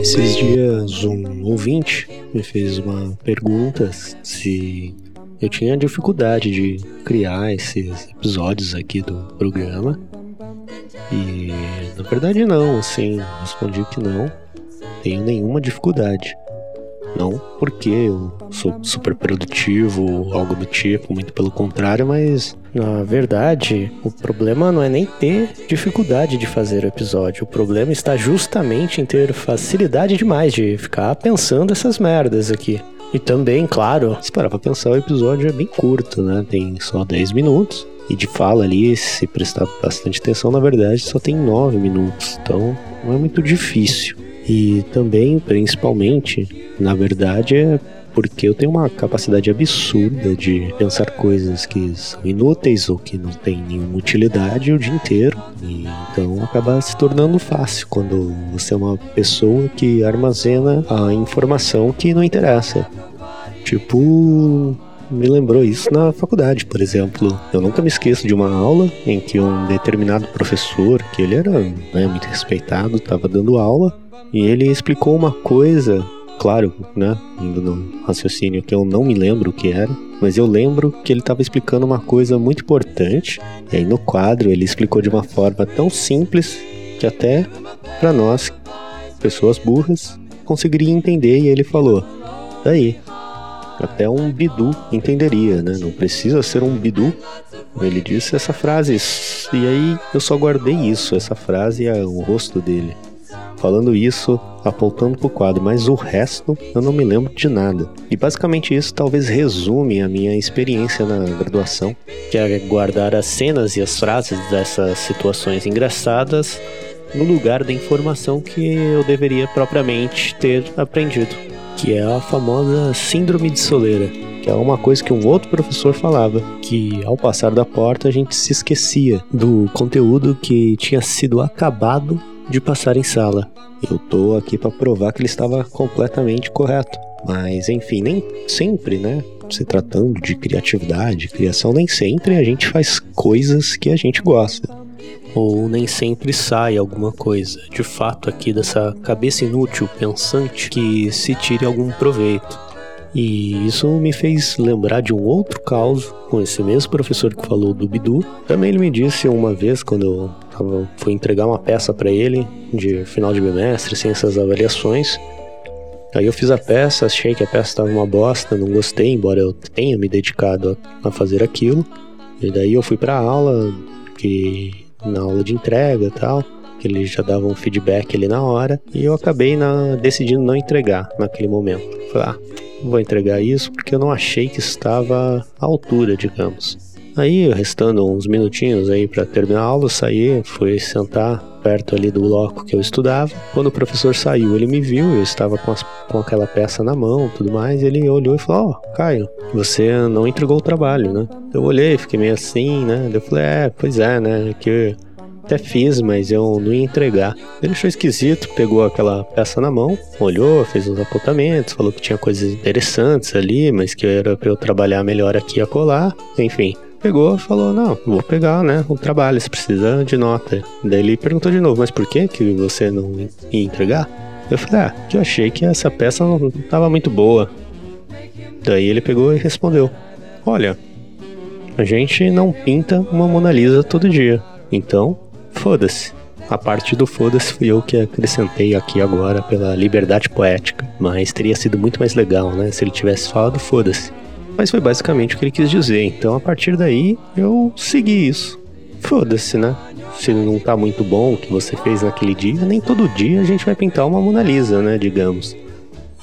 Esses dias um ouvinte me fez uma pergunta se eu tinha dificuldade de criar esses episódios aqui do programa. E na verdade não, assim, respondi que não, tenho nenhuma dificuldade. Não porque eu sou super produtivo algo do tipo, muito pelo contrário, mas na verdade o problema não é nem ter dificuldade de fazer o episódio. O problema está justamente em ter facilidade demais de ficar pensando essas merdas aqui. E também, claro, se parar pra pensar, o episódio é bem curto, né? Tem só 10 minutos. E de fala ali, se prestar bastante atenção, na verdade, só tem 9 minutos. Então, não é muito difícil. E também, principalmente, na verdade, é porque eu tenho uma capacidade absurda de pensar coisas que são inúteis ou que não têm nenhuma utilidade o dia inteiro. E então acaba se tornando fácil quando você é uma pessoa que armazena a informação que não interessa. Tipo, me lembrou isso na faculdade, por exemplo. Eu nunca me esqueço de uma aula em que um determinado professor, que ele era né, muito respeitado, estava dando aula e ele explicou uma coisa, claro, né, indo no raciocínio que eu não me lembro o que era, mas eu lembro que ele estava explicando uma coisa muito importante. E aí no quadro ele explicou de uma forma tão simples que até para nós, pessoas burras, conseguiria entender. E ele falou: daí, até um bidu entenderia, né? Não precisa ser um bidu. Ele disse essa frase e aí eu só guardei isso, essa frase e o rosto dele falando isso, apontando pro quadro, mas o resto eu não me lembro de nada. E basicamente isso talvez resume a minha experiência na graduação, que é guardar as cenas e as frases dessas situações engraçadas no lugar da informação que eu deveria propriamente ter aprendido, que é a famosa síndrome de soleira que é uma coisa que um outro professor falava, que ao passar da porta a gente se esquecia do conteúdo que tinha sido acabado de passar em sala. Eu tô aqui para provar que ele estava completamente correto. Mas enfim, nem sempre, né? Se tratando de criatividade, criação, nem sempre a gente faz coisas que a gente gosta. Ou nem sempre sai alguma coisa, de fato, aqui dessa cabeça inútil, pensante, que se tire algum proveito. E isso me fez lembrar de um outro caso com esse mesmo professor que falou do Bidu. Também ele me disse uma vez, quando eu tava, fui entregar uma peça para ele de final de bimestre, sem essas avaliações. Aí eu fiz a peça, achei que a peça estava uma bosta, não gostei, embora eu tenha me dedicado a, a fazer aquilo. E daí eu fui para aula, que na aula de entrega e tal, que eles já davam um feedback ali na hora, e eu acabei na, decidindo não entregar naquele momento. Falei, ah, vou entregar isso porque eu não achei que estava à altura, digamos. Aí, restando uns minutinhos aí para terminar a aula, eu saí, fui sentar perto ali do bloco que eu estudava. Quando o professor saiu, ele me viu, eu estava com, as, com aquela peça na mão tudo mais. Ele olhou e falou: Ó, oh, Caio, você não entregou o trabalho, né? Eu olhei, fiquei meio assim, né? Eu falei: É, pois é, né? Que até fiz, mas eu não ia entregar. Ele achou esquisito, pegou aquela peça na mão, olhou, fez uns apontamentos, falou que tinha coisas interessantes ali, mas que era para eu trabalhar melhor aqui a colar, enfim. Pegou e falou, não, vou pegar, né, o trabalho, você precisa de nota. Daí ele perguntou de novo, mas por que que você não ia entregar? Eu falei, ah, que eu achei que essa peça não estava muito boa. Daí ele pegou e respondeu, olha, a gente não pinta uma Mona Lisa todo dia, então Foda-se. A parte do foda-se fui eu que acrescentei aqui agora pela liberdade poética. Mas teria sido muito mais legal, né? Se ele tivesse falado foda-se. Mas foi basicamente o que ele quis dizer. Então a partir daí eu segui isso. Foda-se, né? Se não tá muito bom o que você fez naquele dia, nem todo dia a gente vai pintar uma Mona Lisa, né? Digamos.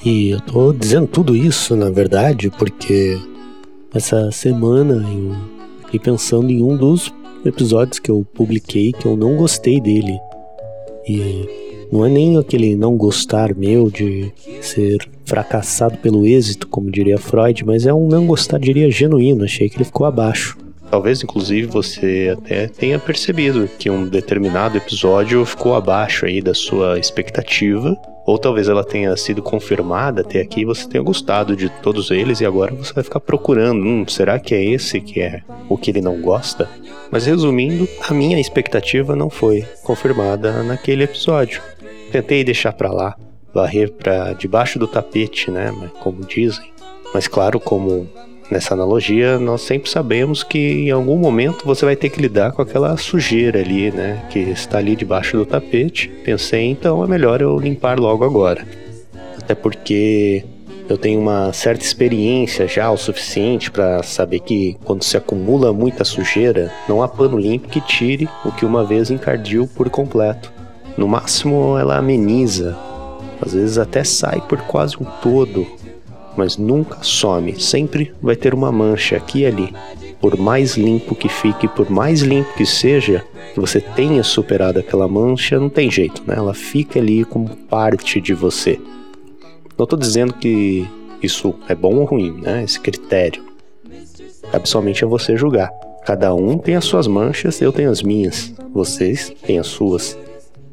E eu tô dizendo tudo isso, na verdade, porque essa semana eu fiquei pensando em um dos episódios que eu publiquei que eu não gostei dele. E não é nem aquele não gostar meu de ser fracassado pelo êxito, como diria Freud, mas é um não gostar, diria, genuíno. Achei que ele ficou abaixo. Talvez, inclusive, você até tenha percebido que um determinado episódio ficou abaixo aí da sua expectativa. Ou talvez ela tenha sido confirmada até aqui e você tenha gostado de todos eles e agora você vai ficar procurando, hum, será que é esse que é o que ele não gosta? Mas resumindo, a minha expectativa não foi confirmada naquele episódio. Tentei deixar para lá, varrer para debaixo do tapete, né, como dizem. Mas claro, como nessa analogia, nós sempre sabemos que em algum momento você vai ter que lidar com aquela sujeira ali, né, que está ali debaixo do tapete. Pensei, então é melhor eu limpar logo agora. Até porque eu tenho uma certa experiência já o suficiente para saber que quando se acumula muita sujeira, não há pano limpo que tire o que uma vez encardiu por completo. No máximo, ela ameniza, às vezes até sai por quase um todo, mas nunca some. Sempre vai ter uma mancha aqui e ali. Por mais limpo que fique, por mais limpo que seja, que você tenha superado aquela mancha, não tem jeito, né? Ela fica ali como parte de você. Não estou dizendo que isso é bom ou ruim, né? Esse critério. Cabe somente a você julgar. Cada um tem as suas manchas, eu tenho as minhas. Vocês têm as suas.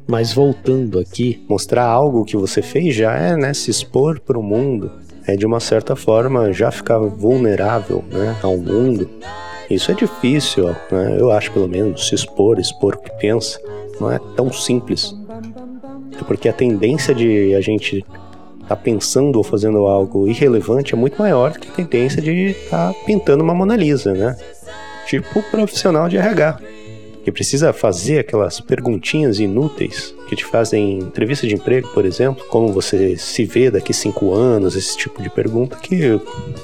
Mas voltando aqui, mostrar algo que você fez já é, né, se expor para o mundo, é de uma certa forma já ficar vulnerável né, ao mundo. Isso é difícil, né? eu acho pelo menos, se expor, expor o que pensa, não é tão simples. É porque a tendência de a gente estar tá pensando ou fazendo algo irrelevante é muito maior que a tendência de estar tá pintando uma Mona Lisa, né? Tipo profissional de RH que precisa fazer aquelas perguntinhas inúteis que te fazem entrevista de emprego, por exemplo, como você se vê daqui cinco anos, esse tipo de pergunta que,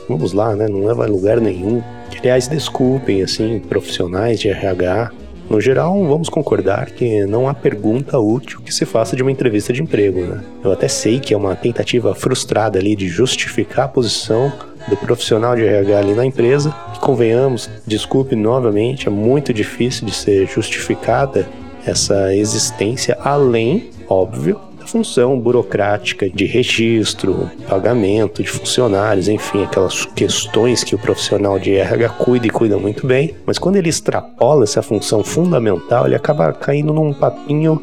vamos lá, né, não leva a lugar nenhum. Aliás, desculpem, assim, profissionais de RH, no geral, vamos concordar que não há pergunta útil que se faça de uma entrevista de emprego, né? Eu até sei que é uma tentativa frustrada ali de justificar a posição do profissional de RH ali na empresa, que convenhamos, desculpe novamente, é muito difícil de ser justificada essa existência além, óbvio, da função burocrática de registro, pagamento de funcionários, enfim, aquelas questões que o profissional de RH cuida e cuida muito bem, mas quando ele extrapola essa função fundamental, ele acaba caindo num papinho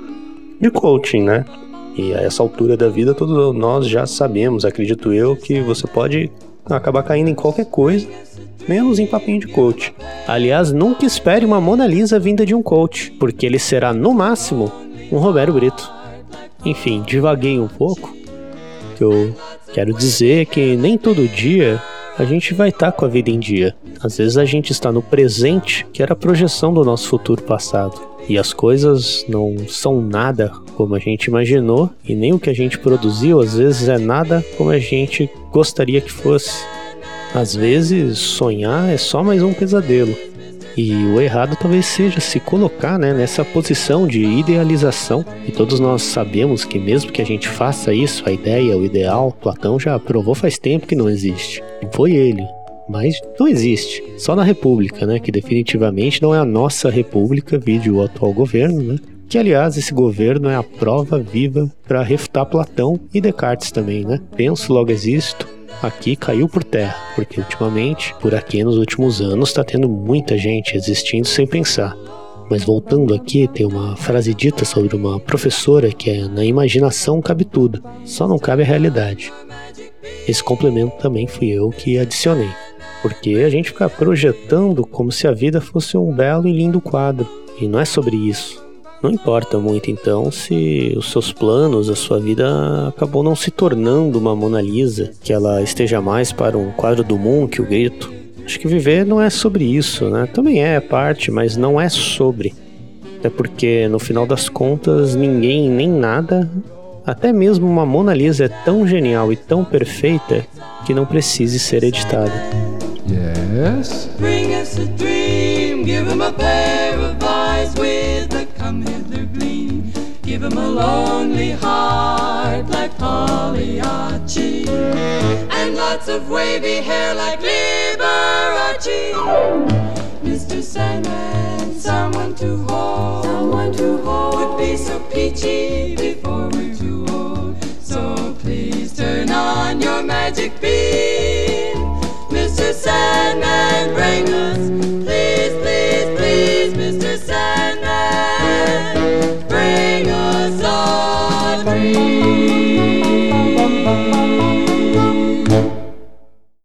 de coaching, né? E a essa altura da vida, todos nós já sabemos, acredito eu, que você pode acabar caindo em qualquer coisa, menos em papinho de coach. Aliás, nunca espere uma Mona Lisa vinda de um coach, porque ele será, no máximo, um Roberto Brito. Enfim, divaguei um pouco. Eu quero dizer que nem todo dia a gente vai estar tá com a vida em dia. Às vezes a gente está no presente, que era a projeção do nosso futuro passado. E as coisas não são nada como a gente imaginou, e nem o que a gente produziu às vezes é nada como a gente gostaria que fosse. Às vezes, sonhar é só mais um pesadelo. E o errado talvez seja se colocar né, nessa posição de idealização. E todos nós sabemos que, mesmo que a gente faça isso, a ideia, o ideal, Platão já provou faz tempo que não existe. Foi ele. Mas não existe. Só na República, né? Que definitivamente não é a nossa República, vide o atual governo, né? Que, aliás, esse governo é a prova viva para refutar Platão e Descartes também, né? Penso, logo existo, aqui caiu por terra, porque ultimamente, por aqui nos últimos anos, está tendo muita gente existindo sem pensar. Mas voltando aqui, tem uma frase dita sobre uma professora que é na imaginação cabe tudo, só não cabe a realidade. Esse complemento também fui eu que adicionei, porque a gente fica projetando como se a vida fosse um belo e lindo quadro, e não é sobre isso. Não importa muito então se os seus planos, a sua vida acabou não se tornando uma Mona Lisa, que ela esteja mais para um quadro do Moon que o grito. Acho que viver não é sobre isso, né? Também é parte, mas não é sobre. É porque no final das contas ninguém nem nada, até mesmo uma Mona Lisa é tão genial e tão perfeita que não precise ser editada. Yes. Bring us a dream, give him a pair of eyes with a come hither gleam. Give him a lonely heart like Pagliacci. And lots of wavy hair like Liberace. Mr. Sandman, someone to hold. Someone to hold. Would be so peachy before we're too old. So please turn on your magic beam.